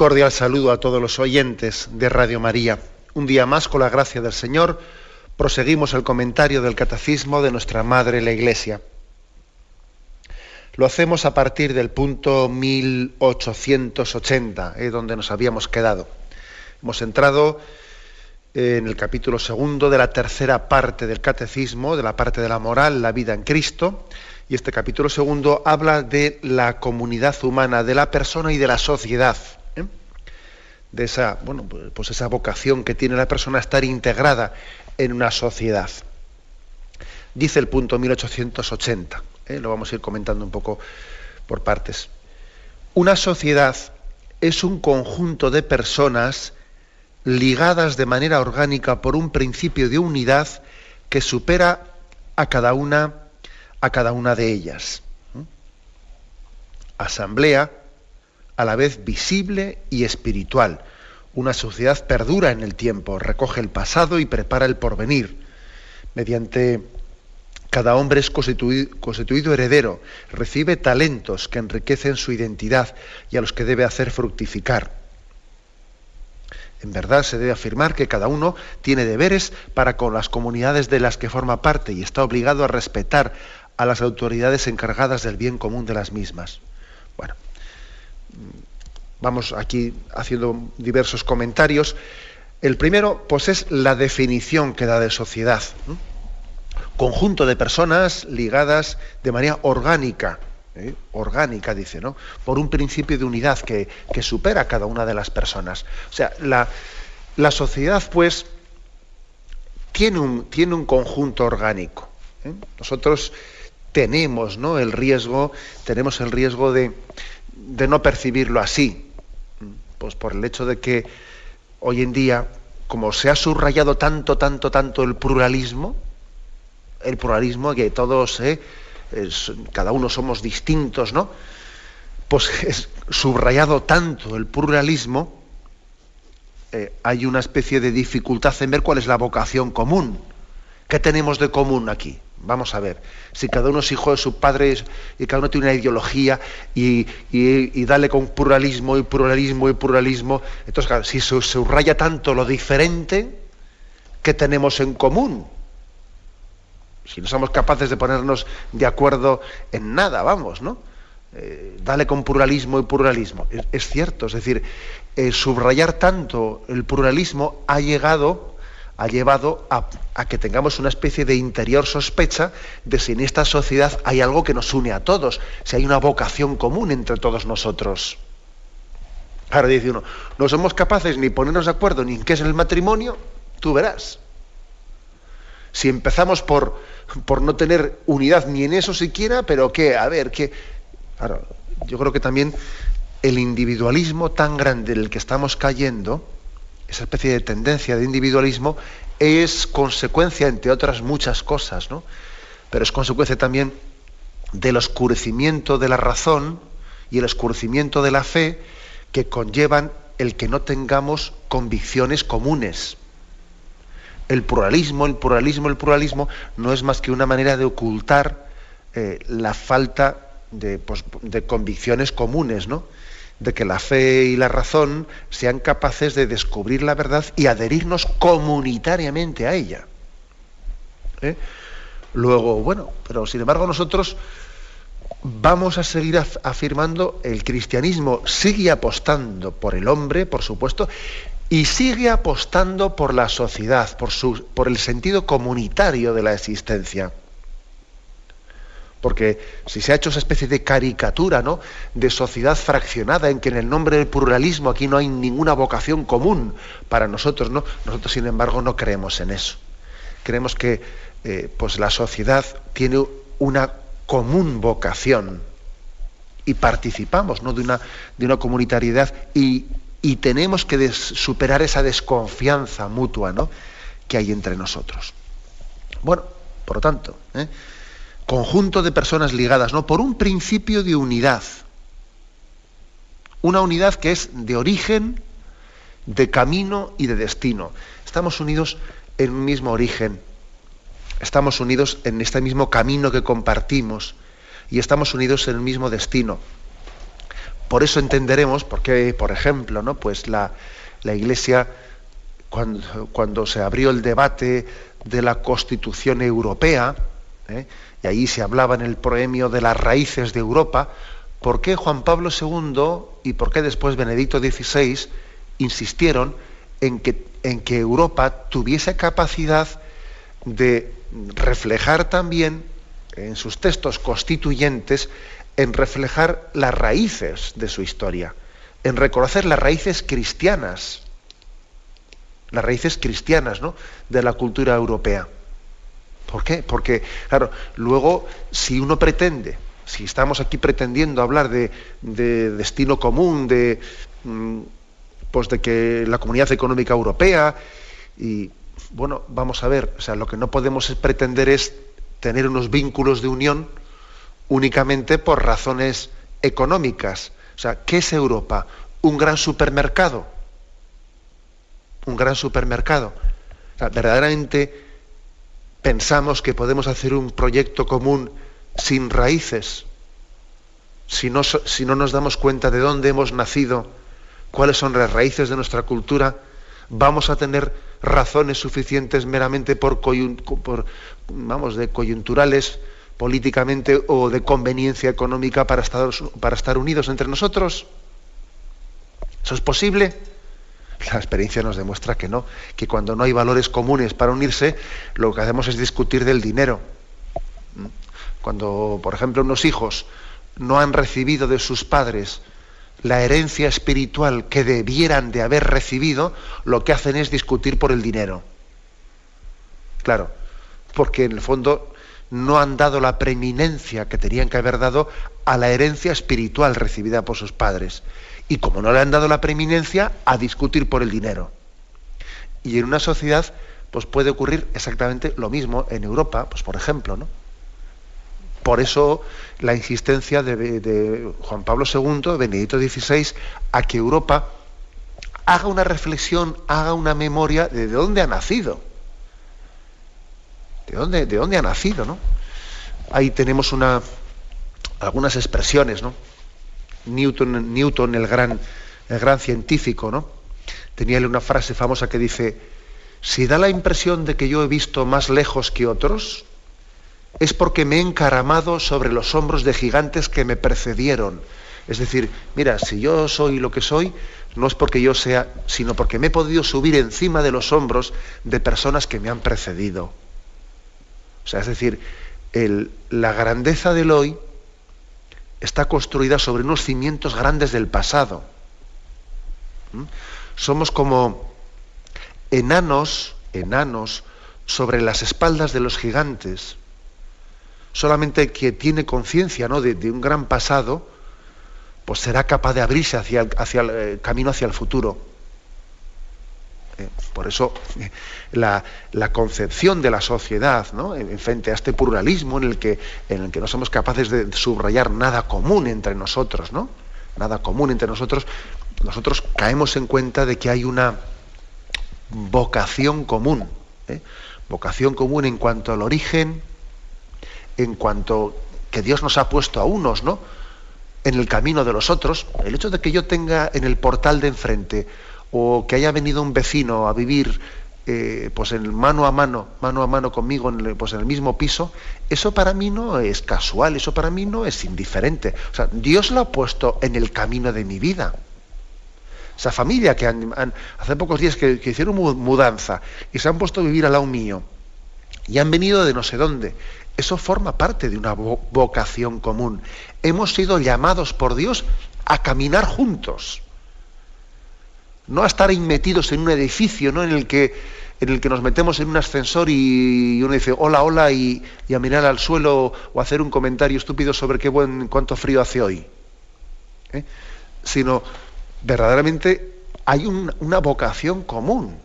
Cordial saludo a todos los oyentes de Radio María. Un día más, con la gracia del Señor, proseguimos el comentario del Catecismo de nuestra Madre la Iglesia. Lo hacemos a partir del punto 1880, eh, donde nos habíamos quedado. Hemos entrado en el capítulo segundo de la tercera parte del Catecismo, de la parte de la moral, la vida en Cristo, y este capítulo segundo habla de la comunidad humana, de la persona y de la sociedad de esa, bueno, pues esa vocación que tiene la persona a estar integrada en una sociedad. Dice el punto 1880, ¿eh? lo vamos a ir comentando un poco por partes. Una sociedad es un conjunto de personas ligadas de manera orgánica por un principio de unidad que supera a cada una, a cada una de ellas. Asamblea a la vez visible y espiritual. Una sociedad perdura en el tiempo, recoge el pasado y prepara el porvenir. Mediante cada hombre es constituido, heredero, recibe talentos que enriquecen su identidad y a los que debe hacer fructificar. En verdad se debe afirmar que cada uno tiene deberes para con las comunidades de las que forma parte y está obligado a respetar a las autoridades encargadas del bien común de las mismas. Bueno, vamos aquí haciendo diversos comentarios. El primero, pues es la definición que da de sociedad. Conjunto de personas ligadas de manera orgánica, ¿eh? orgánica dice, ¿no? Por un principio de unidad que, supera a cada una de las personas. O sea, la, sociedad, pues, tiene un, tiene un conjunto orgánico. ¿eh? Nosotros tenemos ¿no? el riesgo, tenemos el riesgo de, de no percibirlo así, pues por el hecho de que hoy en día, como se ha subrayado tanto, tanto, tanto el pluralismo, el pluralismo que todos, eh, cada uno somos distintos, ¿no? Pues es subrayado tanto el pluralismo, eh, hay una especie de dificultad en ver cuál es la vocación común. ¿Qué tenemos de común aquí? Vamos a ver, si cada uno es hijo de su padre y cada uno tiene una ideología y, dale con pluralismo y pluralismo y pluralismo, entonces si se subraya tanto lo diferente, ¿qué tenemos en común? Si no somos capaces de ponernos de acuerdo en nada, vamos, ¿no? Eh, dale con pluralismo y pluralismo. Es, cierto, es decir, eh, subrayar tanto el pluralismo ha llegado ha llevado a, que tengamos una especie de interior sospecha de si en esta sociedad hay algo que nos une a todos, si hay una vocación común entre todos nosotros. Ahora dice uno, no somos capaces ni ponernos de acuerdo ni en qué es el matrimonio, tú verás. Si empezamos por, por no tener unidad ni en eso siquiera, pero qué, a ver, qué. Claro, yo creo que también el individualismo tan grande en el que estamos cayendo, esa especie de tendencia de individualismo es consecuencia, entre otras muchas cosas, ¿no? pero es consecuencia también del oscurecimiento de la razón y el oscurecimiento de la fe que conllevan el que no tengamos convicciones comunes. El pluralismo, el pluralismo, el pluralismo no es más que una manera de ocultar eh, la falta de, pues, de convicciones comunes, ¿no? De que la fe y la razón sean capaces de descubrir la verdad y adherirnos comunitariamente a ella. ¿Eh? Luego, bueno, pero sin embargo nosotros vamos a seguir afirmando el cristianismo sigue apostando por el hombre, por supuesto, y sigue apostando por la sociedad, por, su, por el sentido comunitario de la existencia. Porque si se ha hecho esa especie de caricatura, ¿no? De sociedad fraccionada, en que en el nombre del pluralismo aquí no hay ninguna vocación común para nosotros, ¿no? Nosotros, sin embargo, no creemos en eso. Creemos que eh, pues la sociedad tiene una común vocación y participamos ¿no? de, una, de una comunitariedad y, tenemos que superar esa desconfianza mutua ¿no? que hay entre nosotros. Bueno, por lo tanto, ¿eh? Conjunto de personas ligadas ¿no? por un principio de unidad. Una unidad que es de origen, de camino y de destino. Estamos unidos en un mismo origen, estamos unidos en este mismo camino que compartimos y estamos unidos en el mismo destino. Por eso entenderemos por qué, por ejemplo, ¿no? pues la, Iglesia, cuando, cuando, se abrió el debate de la Constitución Europea, ¿eh? y ahí se hablaba en el proemio de las raíces de Europa, ¿por qué Juan Pablo II y por qué después Benedicto XVI insistieron en que, en que Europa tuviese capacidad de reflejar también en sus textos constituyentes, en reflejar las raíces de su historia, en reconocer las raíces cristianas, las raíces cristianas ¿no? de la cultura europea. ¿Por qué? Porque, claro, luego, si uno pretende, si estamos aquí pretendiendo hablar de, destino común, de, mm, pues de que la comunidad económica europea, y bueno, vamos a ver, o sea, lo que no podemos pretender es tener unos vínculos de unión únicamente por razones económicas. O sea, ¿qué es Europa? ¿Un gran supermercado? ¿Un gran supermercado? O sea, verdaderamente pensamos que podemos hacer un proyecto común sin raíces, si no, nos damos cuenta de dónde hemos nacido, cuáles son las raíces de nuestra cultura, vamos a tener razones suficientes meramente por, vamos, de coyunturales políticamente o de conveniencia económica para estar, para estar unidos entre nosotros? ¿Eso es posible? La experiencia nos demuestra que no, que cuando no hay valores comunes para unirse, lo que hacemos es discutir del dinero. Cuando, por ejemplo, unos hijos no han recibido de sus padres la herencia espiritual que debieran de haber recibido, lo que hacen es discutir por el dinero. Claro, porque en el fondo no han dado la preeminencia que tenían que haber dado a la herencia espiritual recibida por sus padres. Y como no le han dado la preeminencia, a discutir por el dinero. Y en una sociedad, pues puede ocurrir exactamente lo mismo en Europa, pues por ejemplo, ¿no? Por eso la insistencia de, Juan Pablo II, Benedicto XVI, a que Europa haga una reflexión, haga una memoria de, dónde ha nacido. ¿De dónde, de dónde ha nacido? ¿no? Ahí tenemos una, algunas expresiones. ¿no? Newton, Newton el, gran, el gran científico, ¿no? tenía una frase famosa que dice, si da la impresión de que yo he visto más lejos que otros, es porque me he encaramado sobre los hombros de gigantes que me precedieron. Es decir, mira, si yo soy lo que soy, no es porque yo sea, sino porque me he podido subir encima de los hombros de personas que me han precedido. O sea, es decir, la grandeza del hoy está construida sobre unos cimientos grandes del pasado. ¿Mm? Somos como enanos, enanos, sobre las espaldas de los gigantes solamente que tiene conciencia ¿no? de, un gran pasado, pues será capaz de abrirse hacia el, eh, camino hacia el futuro. Eh, por eso eh, la, concepción de la sociedad, ¿no? en, frente a este pluralismo en el, que, en el que no somos capaces de subrayar nada común entre nosotros, ¿no? nada común entre nosotros, nosotros caemos en cuenta de que hay una vocación común, vocación común en cuanto al origen, en cuanto que Dios nos ha puesto a unos, ¿no? En el camino de los otros. El hecho de que yo tenga en el portal de enfrente o que haya venido un vecino a vivir eh, pues en mano a mano, mano a mano conmigo en el, pues en el mismo piso, eso para mí no es casual, eso para mí no es indiferente. O sea, Dios lo ha puesto en el camino de mi vida. Esa familia que hace pocos días que, hicieron mudanza y se han puesto a vivir al lado mío y han venido de no sé dónde Eso forma parte de una vocación común. Hemos sido llamados por Dios a caminar juntos. No a estar metidos en un edificio ¿no? en, el que, en el que nos metemos en un ascensor y uno dice hola, hola y, a mirar al suelo o hacer un comentario estúpido sobre qué buen, cuánto frío hace hoy. ¿eh? Sino verdaderamente hay una vocación común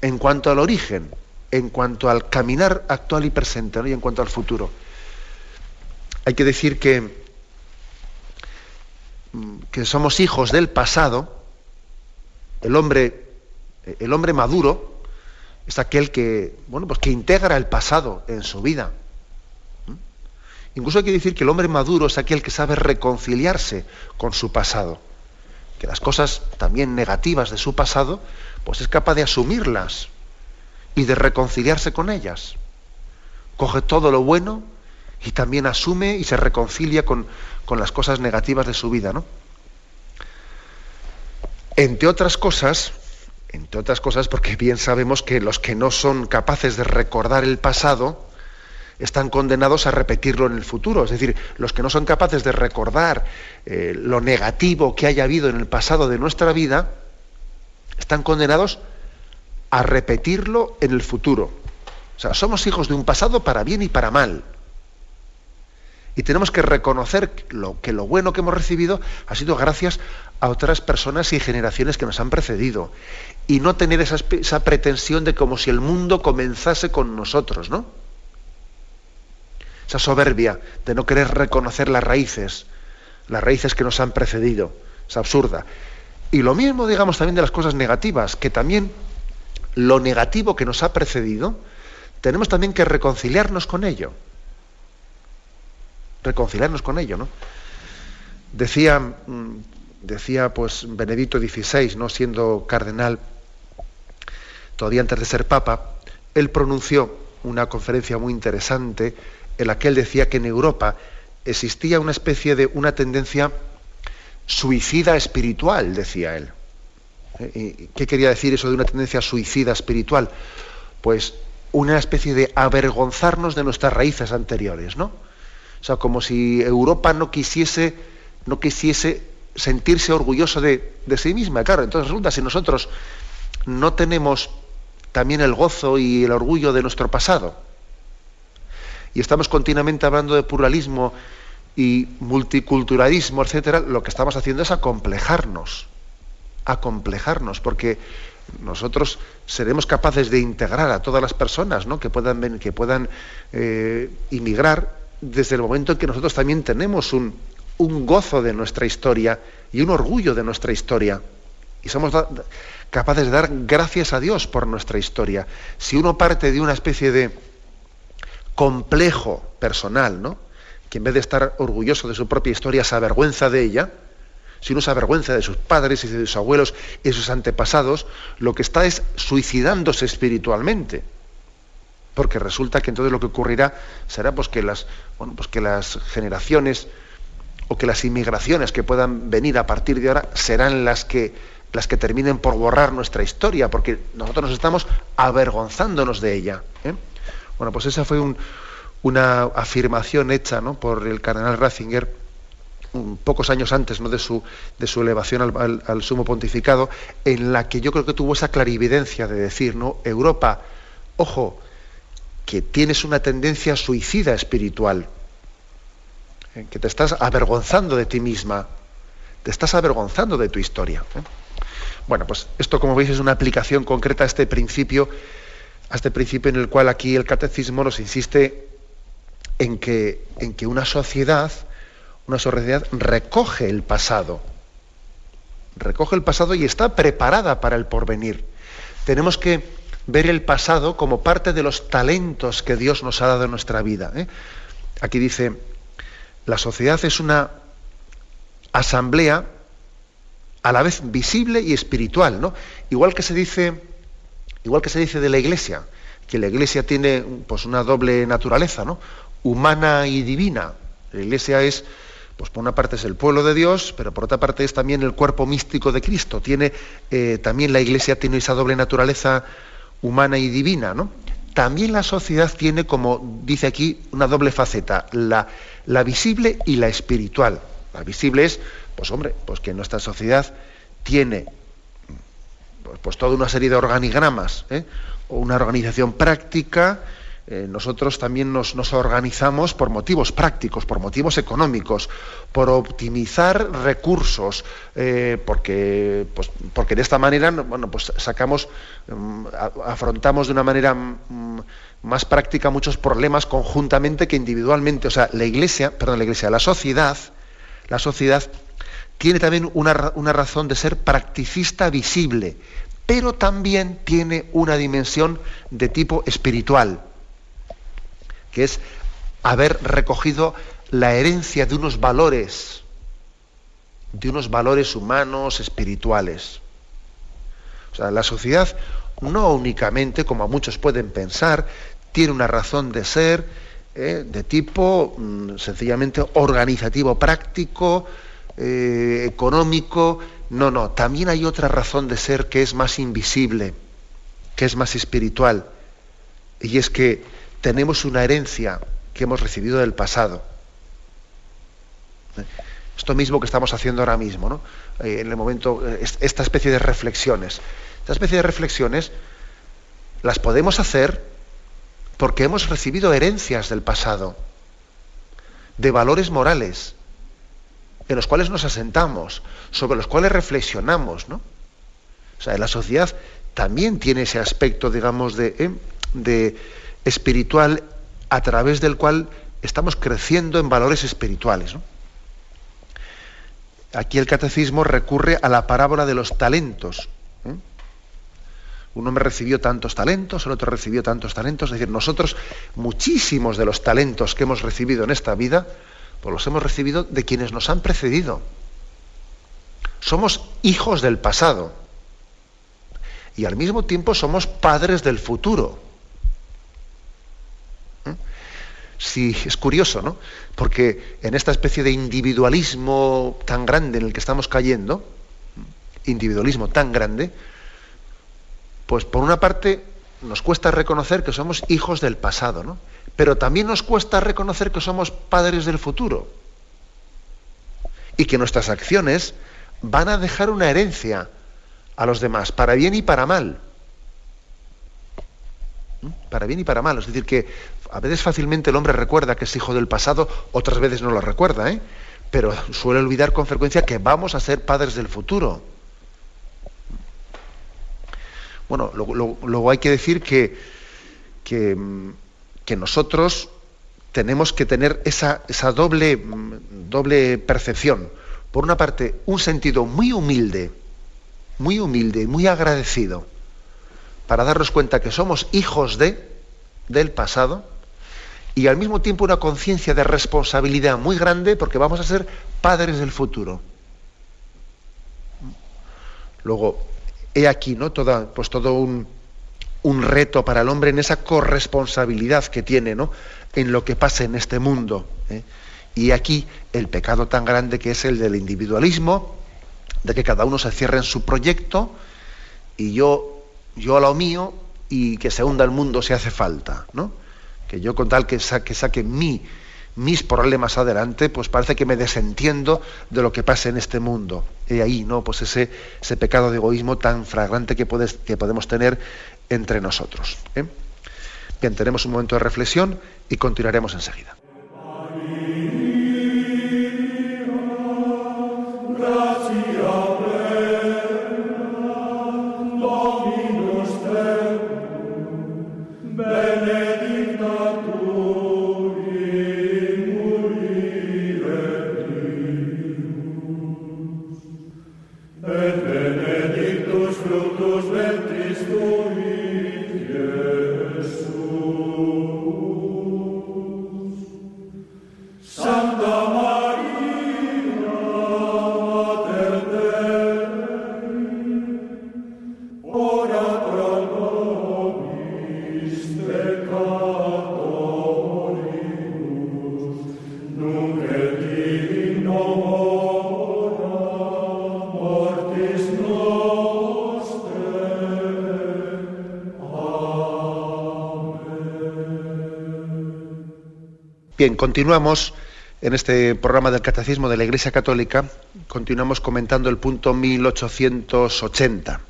en cuanto al origen en cuanto al caminar actual y presente y en cuanto al futuro. Hay que decir que, que somos hijos del pasado. El hombre, el hombre maduro es aquel que, bueno, pues que integra el pasado en su vida. ¿Mm? Incluso hay que decir que el hombre maduro es aquel que sabe reconciliarse con su pasado. Que las cosas también negativas de su pasado, pues es capaz de asumirlas y de reconciliarse con ellas. Coge todo lo bueno y también asume y se reconcilia con, las cosas negativas de su vida. ¿no? Entre otras cosas, entre otras cosas, porque bien sabemos que los que no son capaces de recordar el pasado están condenados a repetirlo en el futuro. Es decir, los que no son capaces de recordar eh, lo negativo que haya habido en el pasado de nuestra vida, están condenados a repetirlo en el futuro. O sea, somos hijos de un pasado para bien y para mal. Y tenemos que reconocer lo, que lo bueno que hemos recibido ha sido gracias a otras personas y generaciones que nos han precedido. Y no tener esa, esa pretensión de como si el mundo comenzase con nosotros, ¿no? Esa soberbia de no querer reconocer las raíces, las raíces que nos han precedido. Es absurda. Y lo mismo, digamos, también de las cosas negativas, que también lo negativo que nos ha precedido, tenemos también que reconciliarnos con ello. Reconciliarnos con ello, ¿no? Decía, mm, decía pues Benedicto XVI, ¿no? siendo cardenal, todavía antes de ser papa, él pronunció una conferencia muy interesante en la que él decía que en Europa existía una especie de una tendencia suicida espiritual, decía él. Eh, ¿Qué quería decir eso de una tendencia suicida espiritual? Pues una especie de avergonzarnos de nuestras raíces anteriores, ¿no? O sea, como si Europa no quisiese, no quisiese sentirse orgulloso de, de sí misma. Claro, entonces resulta, si nosotros no tenemos también el gozo y el orgullo de nuestro pasado, y estamos continuamente hablando de pluralismo y multiculturalismo, etcétera, lo que estamos haciendo es acomplejarnos acomplejarnos, porque nosotros seremos capaces de integrar a todas las personas ¿no? que puedan, que puedan eh, inmigrar desde el momento en que nosotros también tenemos un, gozo de nuestra historia y un orgullo de nuestra historia. Y somos capaces de dar gracias a Dios por nuestra historia. Si uno parte de una especie de complejo personal, ¿no? que en vez de estar orgulloso de su propia historia se avergüenza de ella, si uno se avergüenza de sus padres y de sus abuelos y de sus antepasados, lo que está es suicidándose espiritualmente. Porque resulta que entonces lo que ocurrirá será pues que las, pues que las generaciones o que las inmigraciones que puedan venir a partir de ahora serán las que, las que terminen por borrar nuestra historia, porque nosotros nos estamos avergonzándonos de ella. ¿eh? Bueno, pues esa fue una afirmación hecha por el cardenal Ratzinger pocos años antes ¿no? de, su, de su elevación al, sumo pontificado, en la que yo creo que tuvo esa clarividencia de decir, ¿no? Europa, ojo, que tienes una tendencia suicida espiritual, ¿eh? que te estás avergonzando de ti misma, te estás avergonzando de tu historia. ¿eh? Bueno, pues esto, como veis, es una aplicación concreta a este principio, a este principio en el cual aquí el catecismo nos insiste en que, en que una sociedad una sociedad recoge el pasado, recoge el pasado y está preparada para el porvenir. Tenemos que ver el pasado como parte de los talentos que Dios nos ha dado en nuestra vida. ¿eh? Aquí dice, la sociedad es una asamblea a la vez visible y espiritual, ¿no? Igual que se dice, igual que se dice de la iglesia, que la iglesia tiene pues una doble naturaleza, ¿no? Humana y divina. La iglesia es pues por una parte es el pueblo de Dios, pero por otra parte es también el cuerpo místico de Cristo. Tiene, eh, también la Iglesia tiene esa doble naturaleza humana y divina, ¿no? también la sociedad tiene, como dice aquí, una doble faceta, la, la visible y la espiritual. La visible es, pues hombre, pues que nuestra sociedad tiene pues, pues toda una serie de organigramas, ¿eh? o una organización práctica, eh, nosotros también nos, organizamos por motivos prácticos, por motivos económicos, por optimizar recursos, eh, porque, pues, porque de esta manera pues sacamos, mm, afrontamos de una manera mm, más práctica muchos problemas conjuntamente que individualmente. O sea, la iglesia, perdón, la iglesia, la sociedad, la sociedad tiene también una razón de ser practicista visible, pero también tiene una dimensión de tipo espiritual que es haber recogido la herencia de unos valores, de unos valores humanos, espirituales. O sea, la sociedad no únicamente, como muchos pueden pensar, tiene una razón de ser eh, de tipo mm, sencillamente organizativo, práctico, eh, económico. No, no, también hay otra razón de ser que es más invisible, que es más espiritual. Y es que tenemos una herencia que hemos recibido del pasado. Esto mismo que estamos haciendo ahora mismo, ¿no? Eh, en el momento, eh, esta especie de reflexiones. Esta especie de reflexiones las podemos hacer porque hemos recibido herencias del pasado, de valores morales, en los cuales nos asentamos, sobre los cuales reflexionamos, ¿no? O sea, la sociedad también tiene ese aspecto, digamos, de, ¿eh? de espiritual a través del cual estamos creciendo en valores espirituales. Aquí el catecismo recurre a la parábola de los talentos. ¿eh? Un hombre recibió tantos talentos, el otro recibió tantos talentos. Es decir, nosotros, muchísimos de los talentos que hemos recibido en esta vida, pues los hemos recibido de quienes nos han precedido. Somos hijos del pasado. Y al mismo tiempo somos padres del futuro. Sí, es curioso, ¿no? Porque en esta especie de individualismo tan grande en el que estamos cayendo, individualismo tan grande, pues por una parte nos cuesta reconocer que somos hijos del pasado, ¿no? Pero también nos cuesta reconocer que somos padres del futuro. Y que nuestras acciones van a dejar una herencia a los demás, para bien y para mal. ¿Mm? Para bien y para mal. Es decir, que a veces fácilmente el hombre recuerda que es hijo del pasado, otras veces no lo recuerda, ¿eh? pero suele olvidar con frecuencia que vamos a ser padres del futuro. Bueno, luego, hay que decir que, que, nosotros tenemos que tener esa, esa doble, doble percepción. Por una parte, un sentido muy humilde, muy humilde, muy agradecido, para darnos cuenta que somos hijos de, del pasado, y al mismo tiempo una conciencia de responsabilidad muy grande porque vamos a ser padres del futuro. Luego, he aquí, ¿no? Pues todo un, reto para el hombre en esa corresponsabilidad que tiene, ¿no? En lo que pasa en este mundo. ¿eh? Y aquí el pecado tan grande que es el del individualismo, de que cada uno se cierre en su proyecto y yo, yo a lo mío y que se hunda el mundo si hace falta, ¿no? Que yo con tal que saque, saque mis problemas adelante, pues parece que me desentiendo de lo que pasa en este mundo. Y ahí, ¿no? Pues ese, ese pecado de egoísmo tan fragrante que, que podemos tener entre nosotros. ¿eh? Bien, tenemos un momento de reflexión y continuaremos enseguida. Bien, continuamos en este programa del Catecismo de la Iglesia Católica, continuamos comentando el punto 1880.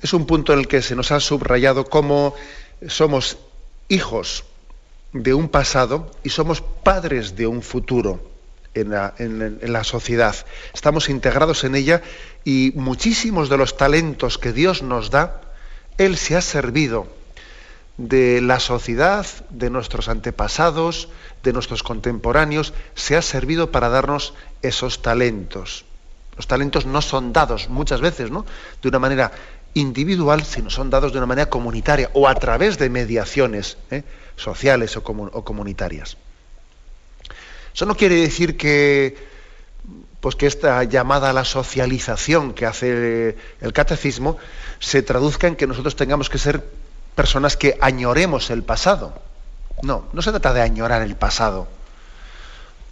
Es un punto en el que se nos ha subrayado cómo somos hijos de un pasado y somos padres de un futuro en la, sociedad. Estamos integrados en ella y muchísimos de los talentos que Dios nos da, Él se ha servido de la sociedad, de nuestros antepasados, de nuestros contemporáneos, se ha servido para darnos esos talentos. Los talentos no son dados muchas veces, ¿no? De una manera individual, sino son dados de una manera comunitaria o a través de mediaciones ¿eh? sociales o, comunitarias. Eso no quiere decir que, pues que esta llamada a la socialización que hace el catecismo se traduzca en que nosotros tengamos que ser personas que añoremos el pasado. No, no se trata de añorar el pasado.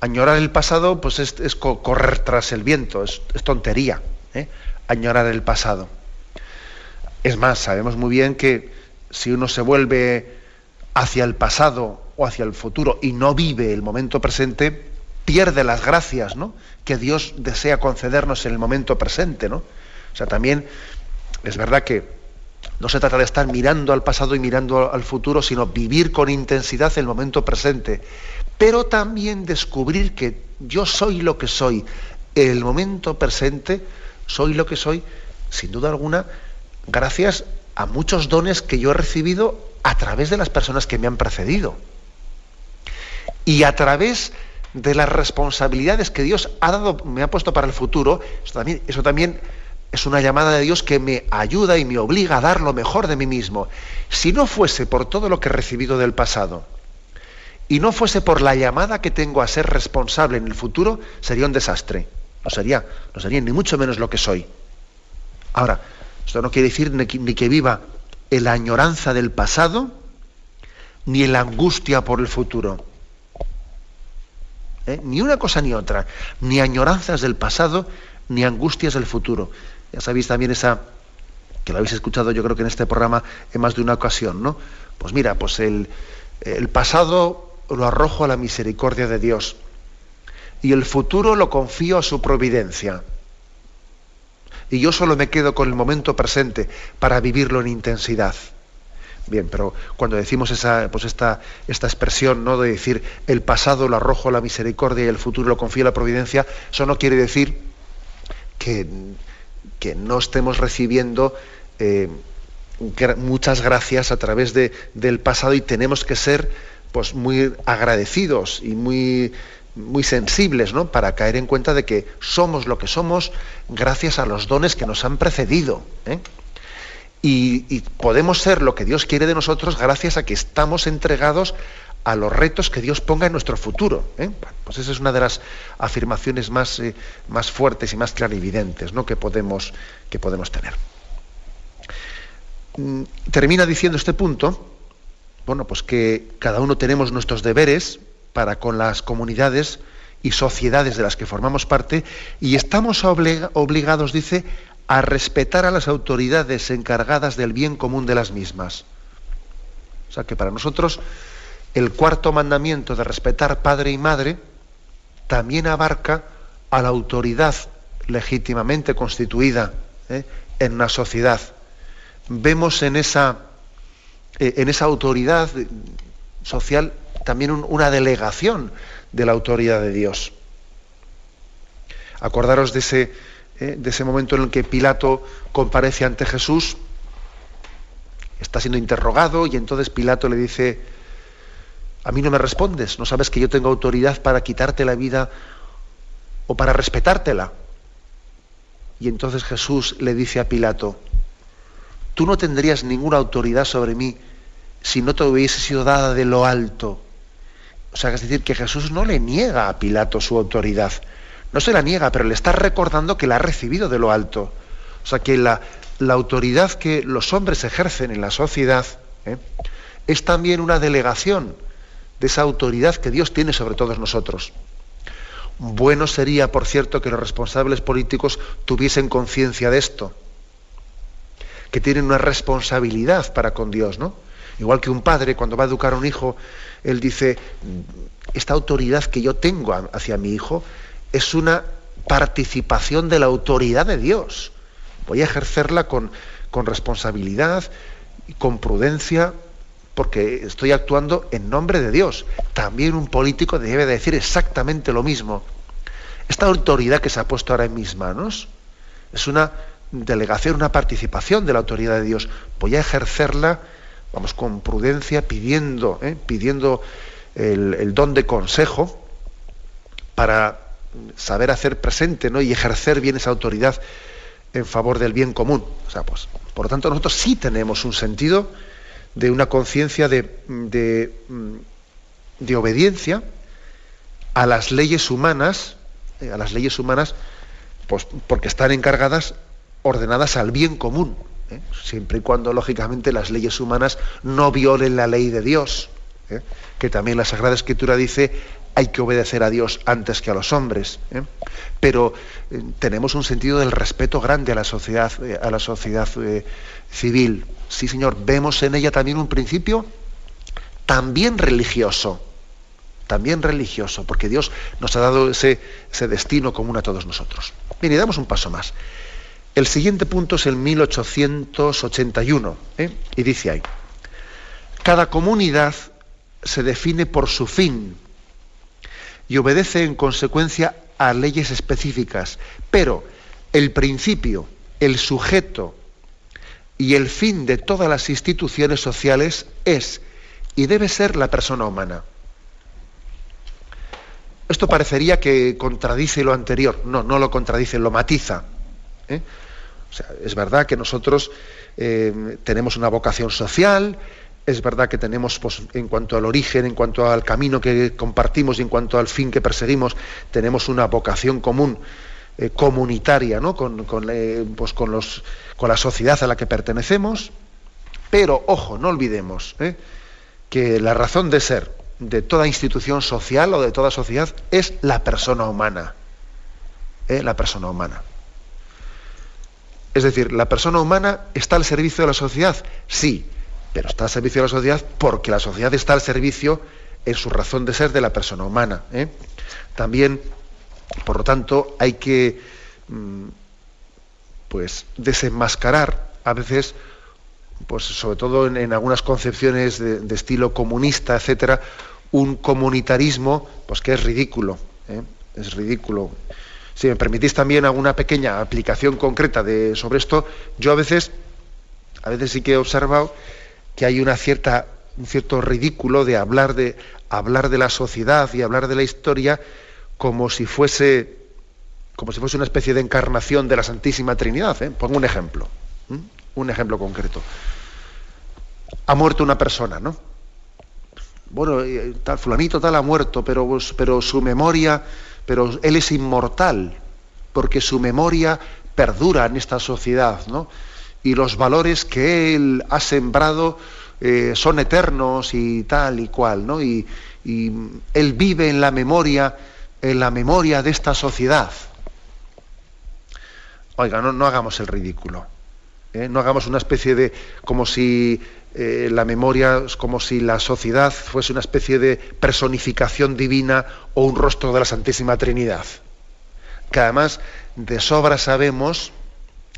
Añorar el pasado pues es, correr tras el viento, es, tontería. ¿eh? Añorar el pasado. Es más, sabemos muy bien que si uno se vuelve hacia el pasado o hacia el futuro y no vive el momento presente, pierde las gracias ¿no? que Dios desea concedernos en el momento presente. ¿no? O sea, también es verdad que no se trata de estar mirando al pasado y mirando al futuro, sino vivir con intensidad el momento presente. Pero también descubrir que yo soy lo que soy. El momento presente soy lo que soy, sin duda alguna, gracias a muchos dones que yo he recibido a través de las personas que me han precedido. Y a través de las responsabilidades que Dios ha dado, me ha puesto para el futuro, eso también, eso también es una llamada de Dios que me ayuda y me obliga a dar lo mejor de mí mismo. Si no fuese por todo lo que he recibido del pasado y no fuese por la llamada que tengo a ser responsable en el futuro, sería un desastre. No sería, no sería ni mucho menos lo que soy. Ahora, esto no quiere decir ni que, viva en la añoranza del pasado ni la angustia por el futuro. ¿Eh? Ni una cosa ni otra. Ni añoranzas del pasado ni angustias del futuro. Ya sabéis también esa, que lo habéis escuchado yo creo que en este programa en más de una ocasión, ¿no? Pues mira, pues el, el pasado lo arrojo a la misericordia de Dios y el futuro lo confío a su providencia. Y yo solo me quedo con el momento presente para vivirlo en intensidad. Bien, pero cuando decimos esa, pues esta, esta expresión ¿no? de decir el pasado lo arrojo a la misericordia y el futuro lo confío a la providencia, eso no quiere decir que, que no estemos recibiendo eh, muchas gracias a través de, del pasado y tenemos que ser pues, muy agradecidos y muy, muy sensibles ¿no? para caer en cuenta de que somos lo que somos gracias a los dones que nos han precedido. ¿eh? Y, y, podemos ser lo que Dios quiere de nosotros gracias a que estamos entregados a los retos que Dios ponga en nuestro futuro. ¿eh? Pues esa es una de las afirmaciones más, eh, más fuertes y más clarividentes que, podemos, que podemos tener. Mm, termina diciendo este punto, bueno, pues que cada uno tenemos nuestros deberes para con las comunidades y sociedades de las que formamos parte y estamos obligados, dice, a respetar a las autoridades encargadas del bien común de las mismas. O sea que para nosotros el cuarto mandamiento de respetar padre y madre también abarca a la autoridad legítimamente constituida ¿eh? en una sociedad. Vemos en esa, eh, en esa autoridad social también una delegación de la autoridad de Dios. Acordaros de ese, ¿eh? de ese momento en el que Pilato comparece ante Jesús, está siendo interrogado y entonces Pilato le dice, a mí no me respondes, no sabes que yo tengo autoridad para quitarte la vida o para respetártela. Y entonces Jesús le dice a Pilato, tú no tendrías ninguna autoridad sobre mí si no te hubiese sido dada de lo alto. O sea, es decir, que Jesús no le niega a Pilato su autoridad. No se la niega, pero le está recordando que la ha recibido de lo alto. O sea, que la, autoridad que los hombres ejercen en la sociedad ¿eh? es también una delegación de esa autoridad que Dios tiene sobre todos nosotros. Bueno sería, por cierto, que los responsables políticos tuviesen conciencia de esto, que tienen una responsabilidad para con Dios, ¿no? Igual que un padre cuando va a educar a un hijo Él dice, esta autoridad que yo tengo hacia mi hijo es una participación de la autoridad de Dios. Voy a ejercerla con, con responsabilidad y con prudencia porque estoy actuando en nombre de Dios. También un político debe decir exactamente lo mismo. Esta autoridad que se ha puesto ahora en mis manos es una delegación, una participación de la autoridad de Dios. Voy a ejercerla, vamos, con prudencia, pidiendo, ¿eh? pidiendo el, don de consejo para saber hacer presente ¿no? y ejercer bien esa autoridad en favor del bien común. O sea, pues, por lo tanto, nosotros sí tenemos un sentido de una conciencia de, de, de, obediencia a las leyes humanas, eh, a las leyes humanas, pues porque están encargadas, ordenadas al bien común, ¿eh? siempre y cuando, lógicamente, las leyes humanas no violen la ley de Dios, ¿eh? que también la Sagrada Escritura dice hay que obedecer a Dios antes que a los hombres. Pero tenemos un sentido del respeto grande a la sociedad, a la sociedad civil. Sí, Señor, vemos en ella también un principio también religioso, también religioso, porque Dios nos ha dado ese, ese destino común a todos nosotros. Y damos un paso más. El siguiente punto es el 1881, ¿eh? y dice ahí, cada comunidad se define por su fin y obedece en consecuencia a leyes específicas, pero el principio, el sujeto y el fin de todas las instituciones sociales es y debe ser la persona humana. Esto parecería que contradice lo anterior. No, no lo contradice, lo matiza. ¿eh? O sea, es verdad que nosotros eh, tenemos una vocación social, es verdad que tenemos, pues, en cuanto al origen, en cuanto al camino que compartimos y en cuanto al fin que perseguimos, tenemos una vocación común eh, comunitaria ¿no? con, eh, pues con, la sociedad a la que pertenecemos, pero ojo, no olvidemos ¿eh? que la razón de ser de toda institución social o de toda sociedad es la persona humana. La persona humana. Es decir, la persona humana está al servicio de la sociedad, sí, pero está al servicio de la sociedad porque la sociedad está al servicio en su razón de ser de la persona humana. También por lo tanto, hay que mm, pues desenmascarar a veces, pues sobre todo en, algunas concepciones de, estilo comunista, etcétera, un comunitarismo pues que es ridículo. ¿eh? Es ridículo. Si me permitís también alguna pequeña aplicación concreta de, sobre esto, yo a veces, a veces sí que he observado que hay una cierta, un cierto ridículo de hablar de hablar de la sociedad y hablar de la historia como si fuese como si fuese una especie de encarnación de la Santísima Trinidad. ¿eh? Pongo un ejemplo, un ejemplo concreto. Ha muerto una persona, ¿no? Bueno, eh, tal fulanito tal ha muerto, pero, pero su memoria, pero él es inmortal, porque su memoria perdura en esta sociedad, ¿no? Y los valores que él ha sembrado eh, son eternos y tal y cual, ¿no? y él vive en la memoria en la memoria de esta sociedad. Oiga, no, hagamos el ridículo. ¿eh? No hagamos una especie de. como si eh, la memoria, como si la sociedad fuese una especie de personificación divina o un rostro de la Santísima Trinidad. Que además de sobra sabemos,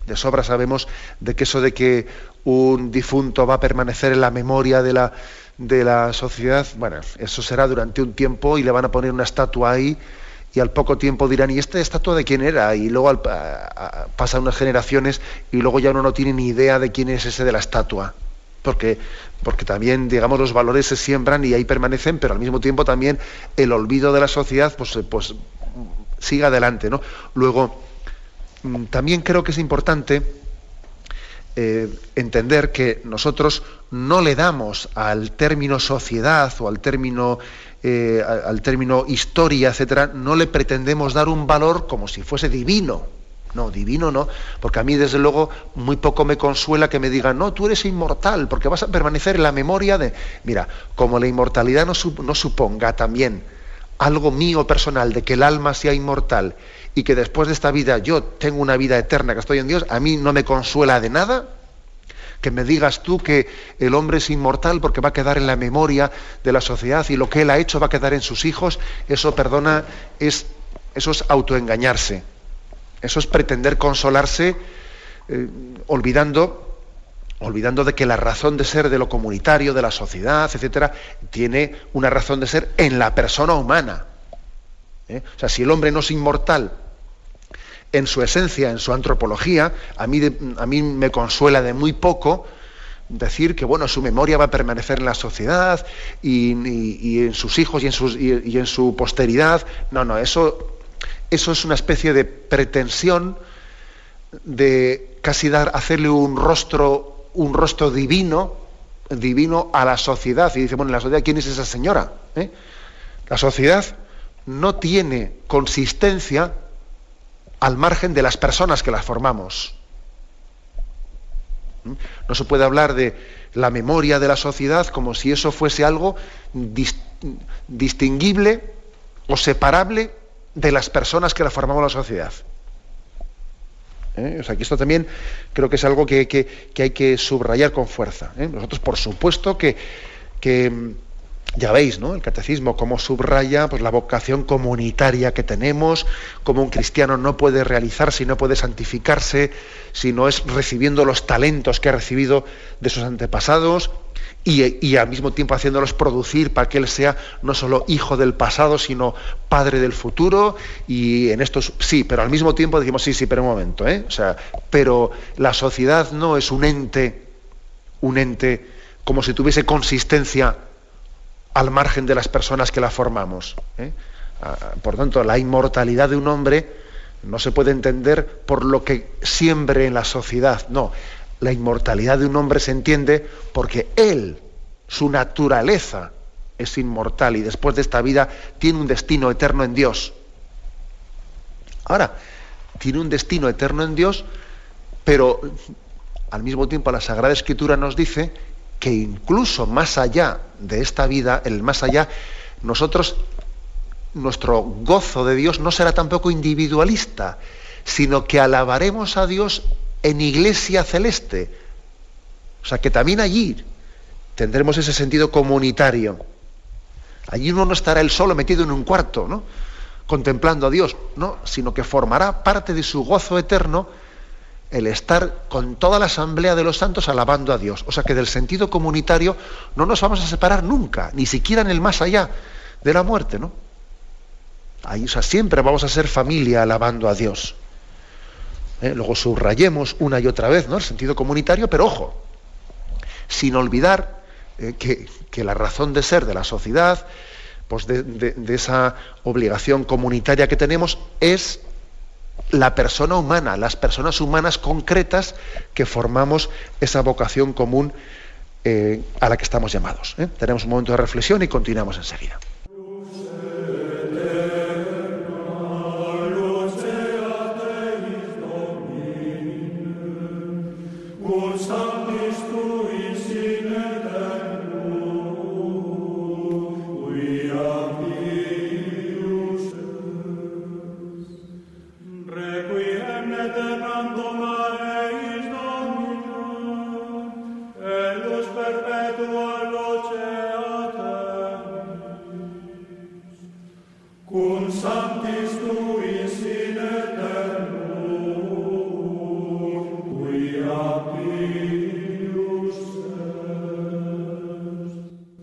de sobra sabemos de que eso de que un difunto va a permanecer en la memoria de la, de la sociedad, bueno, eso será durante un tiempo y le van a poner una estatua ahí y al poco tiempo dirán, ¿y esta estatua de quién era? Y luego pasan unas generaciones y luego ya uno no tiene ni idea de quién es ese de la estatua. Porque, porque también, digamos, los valores se siembran y ahí permanecen, pero al mismo tiempo también el olvido de la sociedad pues, pues sigue adelante. ¿no? Luego, también creo que es importante eh, entender que nosotros no le damos al término sociedad o al término, eh, al término historia, etcétera, no le pretendemos dar un valor como si fuese divino. No, divino no, porque a mí desde luego muy poco me consuela que me digan, no, tú eres inmortal, porque vas a permanecer en la memoria de... Mira, como la inmortalidad no suponga también algo mío personal de que el alma sea inmortal y que después de esta vida yo tengo una vida eterna que estoy en Dios, a mí no me consuela de nada. que me digas tú que el hombre es inmortal porque va a quedar en la memoria de la sociedad y lo que él ha hecho va a quedar en sus hijos, eso, perdona, es, eso es autoengañarse. Eso es pretender consolarse eh, olvidando, olvidando de que la razón de ser de lo comunitario, de la sociedad, etcétera, tiene una razón de ser en la persona humana. ¿eh? O sea, si el hombre no es inmortal en su esencia, en su antropología, a mí, a mí me consuela de muy poco decir que bueno, su memoria va a permanecer en la sociedad y, en sus hijos y en, y, en, su posteridad. No, no, eso, eso es una especie de pretensión de casi dar, hacerle un rostro, un rostro divino, divino a la sociedad. Y dice, bueno, ¿la sociedad quién es esa señora? ¿Eh? La sociedad no tiene consistencia al margen de las personas que las formamos. ¿Mm? No se puede hablar de la memoria de la sociedad como si eso fuese algo distinguible o separable de las personas que la formamos la sociedad. ¿Eh? O sea, que esto también creo que es algo que, hay que subrayar con fuerza. ¿eh? Nosotros, por supuesto, que, que ya veis, ¿no? El catecismo, cómo subraya pues, la vocación comunitaria que tenemos, cómo un cristiano no puede realizarse y no puede santificarse si no es recibiendo los talentos que ha recibido de sus antepasados y, al mismo tiempo haciéndolos producir para que él sea no solo hijo del pasado, sino padre del futuro. Y en esto sí, pero al mismo tiempo decimos, sí, sí, pero un momento, ¿eh? O sea, pero la sociedad no es un ente, un ente como si tuviese consistencia al margen de las personas que la formamos. ¿eh? Por tanto, la inmortalidad de un hombre no se puede entender por lo que siembre en la sociedad. No, la inmortalidad de un hombre se entiende porque él, su naturaleza, es inmortal y después de esta vida tiene un destino eterno en Dios. Ahora, tiene un destino eterno en Dios, pero al mismo tiempo la Sagrada Escritura nos dice que incluso más allá de esta vida, el más allá, nosotros, nuestro gozo de Dios no será tampoco individualista, sino que alabaremos a Dios en iglesia celeste. O sea que también allí tendremos ese sentido comunitario. Allí uno no estará él solo metido en un cuarto, ¿no? contemplando a Dios, no, sino que formará parte de su gozo eterno el estar con toda la asamblea de los santos alabando a Dios. O sea que del sentido comunitario no nos vamos a separar nunca, ni siquiera en el más allá de la muerte, ¿no? Ahí, o sea, siempre vamos a ser familia alabando a Dios. ¿Eh? Luego subrayemos una y otra vez ¿no? el sentido comunitario, pero ojo, sin olvidar eh, que, la razón de ser de la sociedad, pues de esa obligación comunitaria que tenemos, es la persona humana, las personas humanas concretas que formamos esa vocación común eh, a la que estamos llamados. ¿eh? Tenemos un momento de reflexión y continuamos enseguida.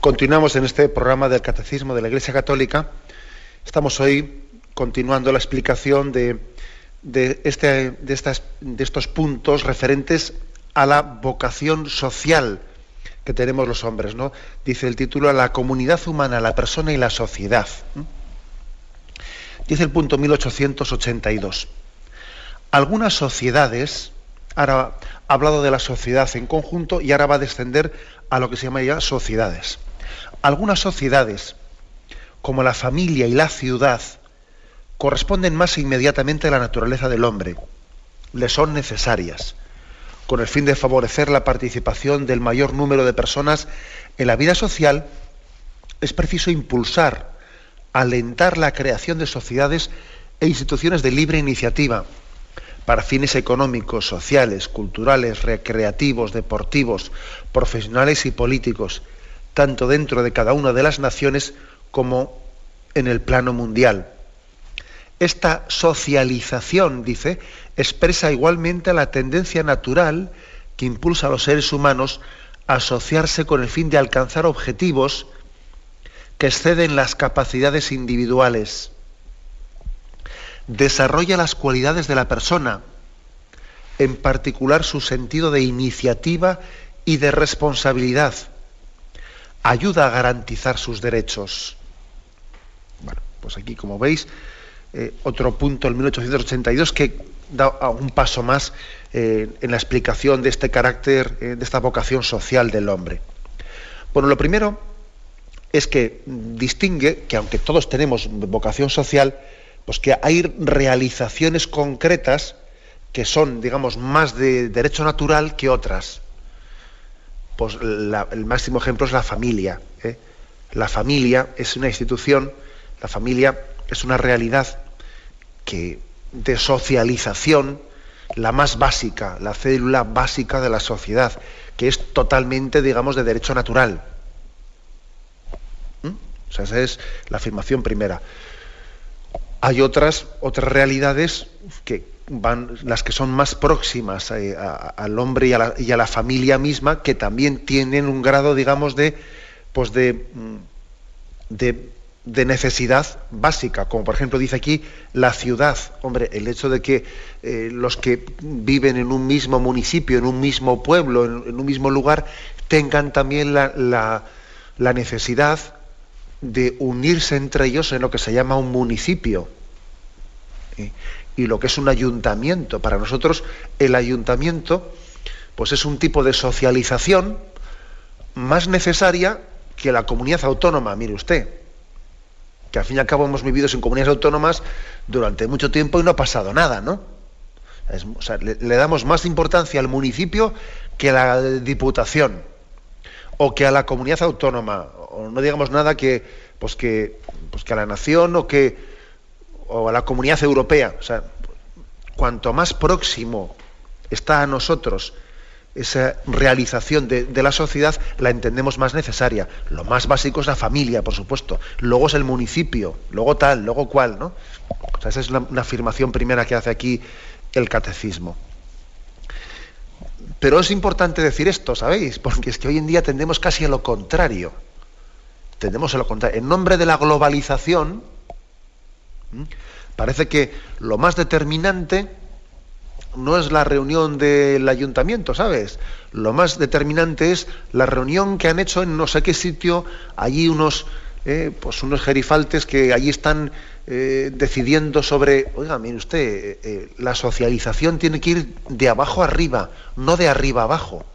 Continuamos en este programa del Catecismo de la Iglesia Católica. Estamos hoy continuando la explicación de, este, de, estas, de estos puntos referentes a la vocación social que tenemos los hombres. ¿no? Dice el título, a la comunidad humana, la persona y la sociedad. Dice el punto 1882. Algunas sociedades, ahora ha hablado de la sociedad en conjunto y ahora va a descender a lo que se llama ya sociedades. Algunas sociedades, como la familia y la ciudad, corresponden más inmediatamente a la naturaleza del hombre, le son necesarias, con el fin de favorecer la participación del mayor número de personas en la vida social, es preciso impulsar, alentar la creación de sociedades e instituciones de libre iniciativa, para fines económicos, sociales, culturales, recreativos, deportivos, profesionales y políticos, tanto dentro de cada una de las naciones como en el plano mundial. Esta socialización, dice, expresa igualmente la tendencia natural que impulsa a los seres humanos a asociarse con el fin de alcanzar objetivos que exceden las capacidades individuales. Desarrolla las cualidades de la persona, en particular su sentido de iniciativa y de responsabilidad. Ayuda a garantizar sus derechos. Bueno, pues aquí, como veis, eh, otro punto, el 1882, que da un paso más eh, en la explicación de este carácter, eh, de esta vocación social del hombre. Bueno, lo primero es que distingue que aunque todos tenemos vocación social, pues que hay realizaciones concretas que son, digamos, más de derecho natural que otras. Pues el máximo ejemplo es la familia. La familia es una institución, la familia es una realidad que de socialización, la más básica, la célula básica de la sociedad, que es totalmente, digamos, de derecho natural. ¿Mm? O sea, esa es la afirmación primera. Hay otras, otras realidades que van, las que son más próximas eh, al hombre y a, la, la, familia misma, que también tienen un grado, digamos, de, pues mm, de de necesidad básica, como por ejemplo dice aquí la ciudad. Hombre, el hecho de que eh, los que viven en un mismo municipio, en un mismo pueblo, en, un mismo lugar, tengan también la, necesidad de unirse entre ellos en lo que se llama un municipio. ¿eh? Y lo que es un ayuntamiento. Para nosotros el ayuntamiento pues es un tipo de socialización más necesaria que la comunidad autónoma, mire usted que al fin y al cabo hemos vivido sin comunidades autónomas durante mucho tiempo y no ha pasado nada, ¿no? o sea, le, damos más importancia al municipio que a la diputación o que a la comunidad autónoma, o no digamos nada que, pues que, pues que a la nación o que o a la comunidad europea. O sea, cuanto más próximo está a nosotros esa realización de, la sociedad la entendemos más necesaria. Lo más básico es la familia, por supuesto. Luego es el municipio, luego tal, luego cual, ¿no? esa es una, afirmación primera que hace aquí el catecismo. Pero es importante decir esto, ¿sabéis? Porque es que hoy en día tendemos casi a lo contrario. Tendemos a lo contrario. En nombre de la globalización, parece que lo más determinante no es la reunión del ayuntamiento, ¿sabes? Lo más determinante es la reunión que han hecho en no sé qué sitio, allí unos, eh, pues unos gerifaltes que allí están eh, decidiendo sobre, oiga, mire usted, eh, la socialización tiene que ir de abajo arriba, no de arriba abajo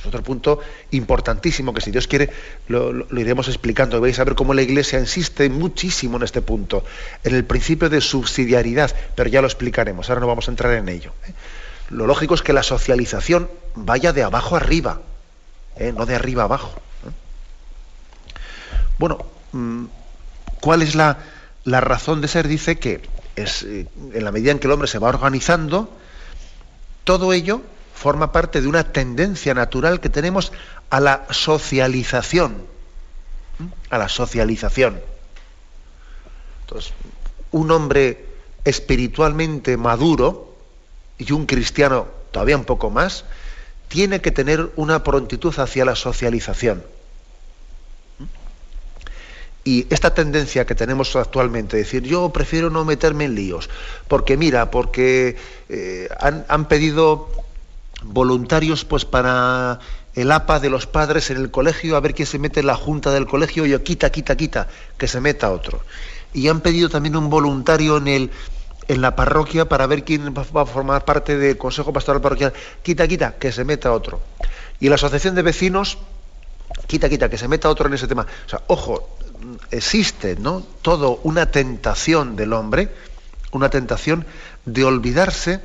es otro punto importantísimo que si Dios quiere lo, iremos explicando. Vais a ver cómo la Iglesia insiste muchísimo en este punto, en el principio de subsidiariedad, pero ya lo explicaremos, ahora no vamos a entrar en ello. ¿eh? Lo lógico es que la socialización vaya de abajo arriba, ¿eh? no de arriba abajo. ¿eh? Bueno, mm, ¿cuál es la, la, razón de ser? Dice que es en la medida en que el hombre se va organizando, todo ello forma parte de una tendencia natural que tenemos a la socialización. A la socialización. Entonces, un hombre espiritualmente maduro y un cristiano todavía un poco más, tiene que tener una prontitud hacia la socialización. Y esta tendencia que tenemos actualmente, decir, yo prefiero no meterme en líos, porque mira, porque eh, han, han, pedido voluntarios pues para el APA de los padres en el colegio, a ver quién se mete en la junta del colegio, y yo quita, quita, quita, que se meta otro. Y han pedido también un voluntario en el en la parroquia para ver quién va a formar parte del Consejo Pastoral Parroquial. Quita, quita, que se meta otro. Y la Asociación de Vecinos, quita, quita, que se meta otro en ese tema. O sea, ojo, existe, ¿no? Todo una tentación del hombre, una tentación de olvidarse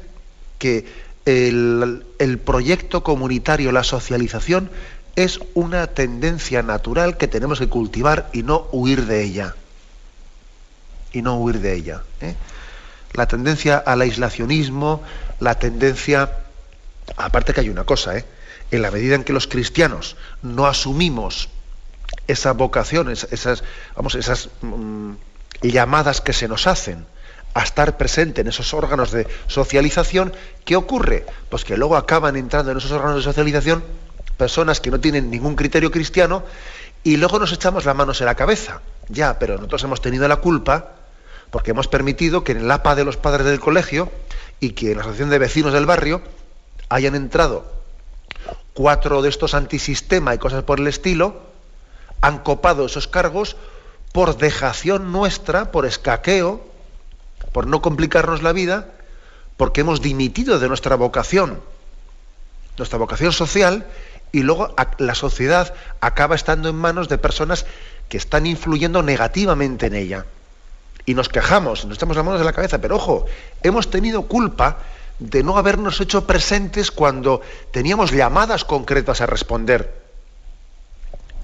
que el, proyecto comunitario, la socialización, es una tendencia natural que tenemos que cultivar y no huir de ella. Y no huir de ella. ¿eh? la tendencia al aislacionismo, la tendencia... Aparte que hay una cosa, ¿eh? en la medida en que los cristianos no asumimos esa vocación, esas, vamos, esas mm, llamadas que se nos hacen a estar presente en esos órganos de socialización, ¿qué ocurre? Pues que luego acaban entrando en esos órganos de socialización personas que no tienen ningún criterio cristiano y luego nos echamos las manos en la cabeza. Ya, pero nosotros hemos tenido la culpa porque hemos permitido que en el APA de los padres del colegio y que en la asociación de vecinos del barrio hayan entrado cuatro de estos antisistema y cosas por el estilo, han copado esos cargos por dejación nuestra, por escaqueo, por no complicarnos la vida, porque hemos dimitido de nuestra vocación, nuestra vocación social, y luego la sociedad acaba estando en manos de personas que están influyendo negativamente en ella. Y nos quejamos, nos echamos las manos de la cabeza, pero ojo, hemos tenido culpa de no habernos hecho presentes cuando teníamos llamadas concretas a responder.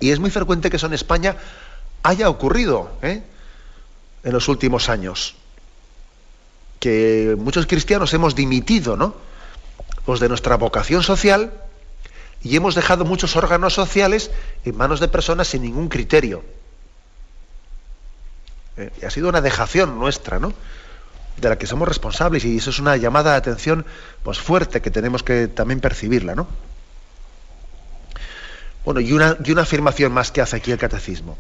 Y es muy frecuente que eso en España haya ocurrido ¿eh? en los últimos años. Que muchos cristianos hemos dimitido, ¿no? Pues de nuestra vocación social y hemos dejado muchos órganos sociales en manos de personas sin ningún criterio. Eh, y ha sido una dejación nuestra, ¿no? de la que somos responsables y eso es una llamada de atención pues fuerte que tenemos que también percibirla, ¿no? Bueno, y una, y una afirmación más que hace aquí el catecismo.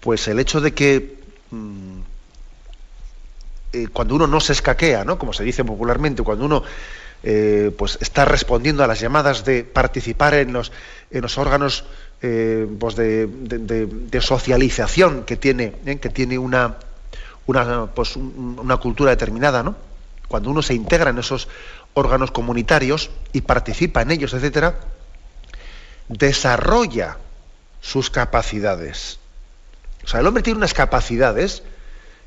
Pues el hecho de que mm, eh, cuando uno no se escaquea, ¿no? Como se dice popularmente, cuando uno eh, pues está respondiendo a las llamadas de participar en los, en los órganos eh, pues de, socialización que tiene, que tiene una, una, pues, una cultura determinada, ¿no? Cuando uno se integra en esos órganos comunitarios y participa en ellos, etcétera, desarrolla sus capacidades. O sea, el hombre tiene unas capacidades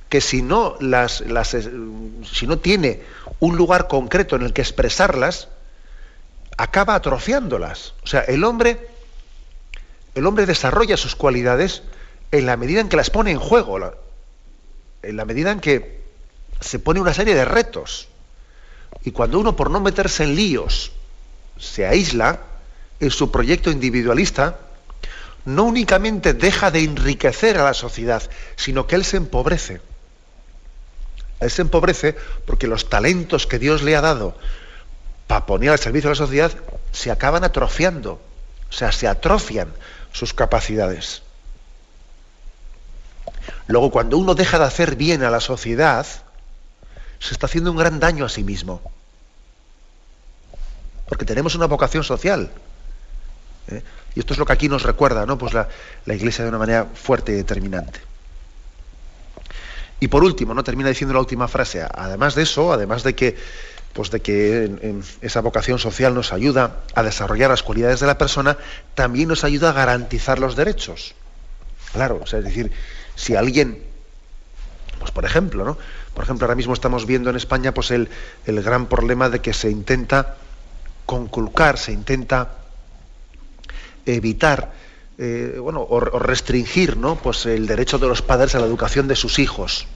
que si no las, las si no tiene un lugar concreto en el que expresarlas, acaba atrofiándolas. O sea, el hombre el hombre desarrolla sus cualidades en la medida en que las pone en juego en la medida en que se pone una serie de retos. Y cuando uno, por no meterse en líos, se aísla en su proyecto individualista, no únicamente deja de enriquecer a la sociedad, sino que él se empobrece. Él se empobrece porque los talentos que Dios le ha dado para poner al servicio de la sociedad se acaban atrofiando, o sea, se atrofian sus capacidades. Luego, cuando uno deja de hacer bien a la sociedad, se está haciendo un gran daño a sí mismo. Porque tenemos una vocación social. ¿eh? Y esto es lo que aquí nos recuerda, ¿no? Pues la, Iglesia de una manera fuerte y determinante. Y por último, ¿no? Termina diciendo la última frase. Además de eso, además de que, pues de que esa vocación social nos ayuda a desarrollar las cualidades de la persona, también nos ayuda a garantizar los derechos. Claro, es decir, si alguien, pues por ejemplo, ¿no? Por ejemplo, ahora mismo estamos viendo en España pues el, gran problema de que se intenta conculcar, se intenta evitar eh, bueno, o, restringir ¿no? pues el derecho de los padres a la educación de sus hijos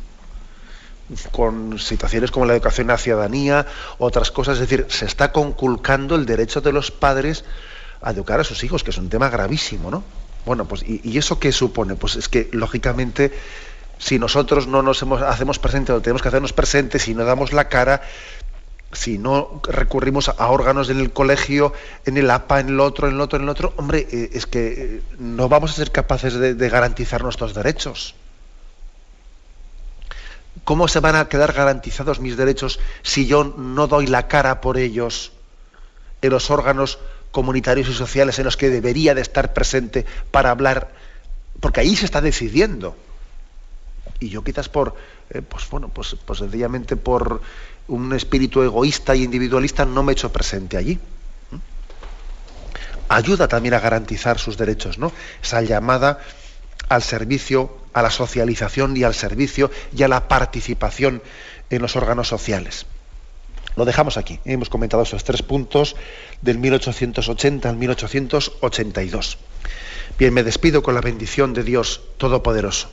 con situaciones como la educación a la ciudadanía, otras cosas, es decir, se está conculcando el derecho de los padres a educar a sus hijos, que es un tema gravísimo, ¿no? Bueno, pues ¿y, eso qué supone? Pues es que, lógicamente, si nosotros no nos hacemos presentes o tenemos que hacernos presentes, si no damos la cara, si no recurrimos a órganos en el colegio, en el APA, en el otro, en el otro, en el otro, hombre, eh, es que eh, no vamos a ser capaces de, garantizar nuestros derechos. ¿Cómo se van a quedar garantizados mis derechos si yo no doy la cara por ellos en los órganos comunitarios y sociales en los que debería de estar presente para hablar, porque ahí se está decidiendo. Y yo quizás por, eh, pues bueno, pues, pues sencillamente por un espíritu egoísta y individualista no me he hecho presente allí. ¿Mm? Ayuda también a garantizar sus derechos, ¿no? Esa llamada al servicio, a la socialización y al servicio y a la participación en los órganos sociales. Lo dejamos aquí. Hemos comentado esos tres puntos del 1880 al 1882. Bien, me despido con la bendición de Dios Todopoderoso.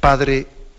Padre,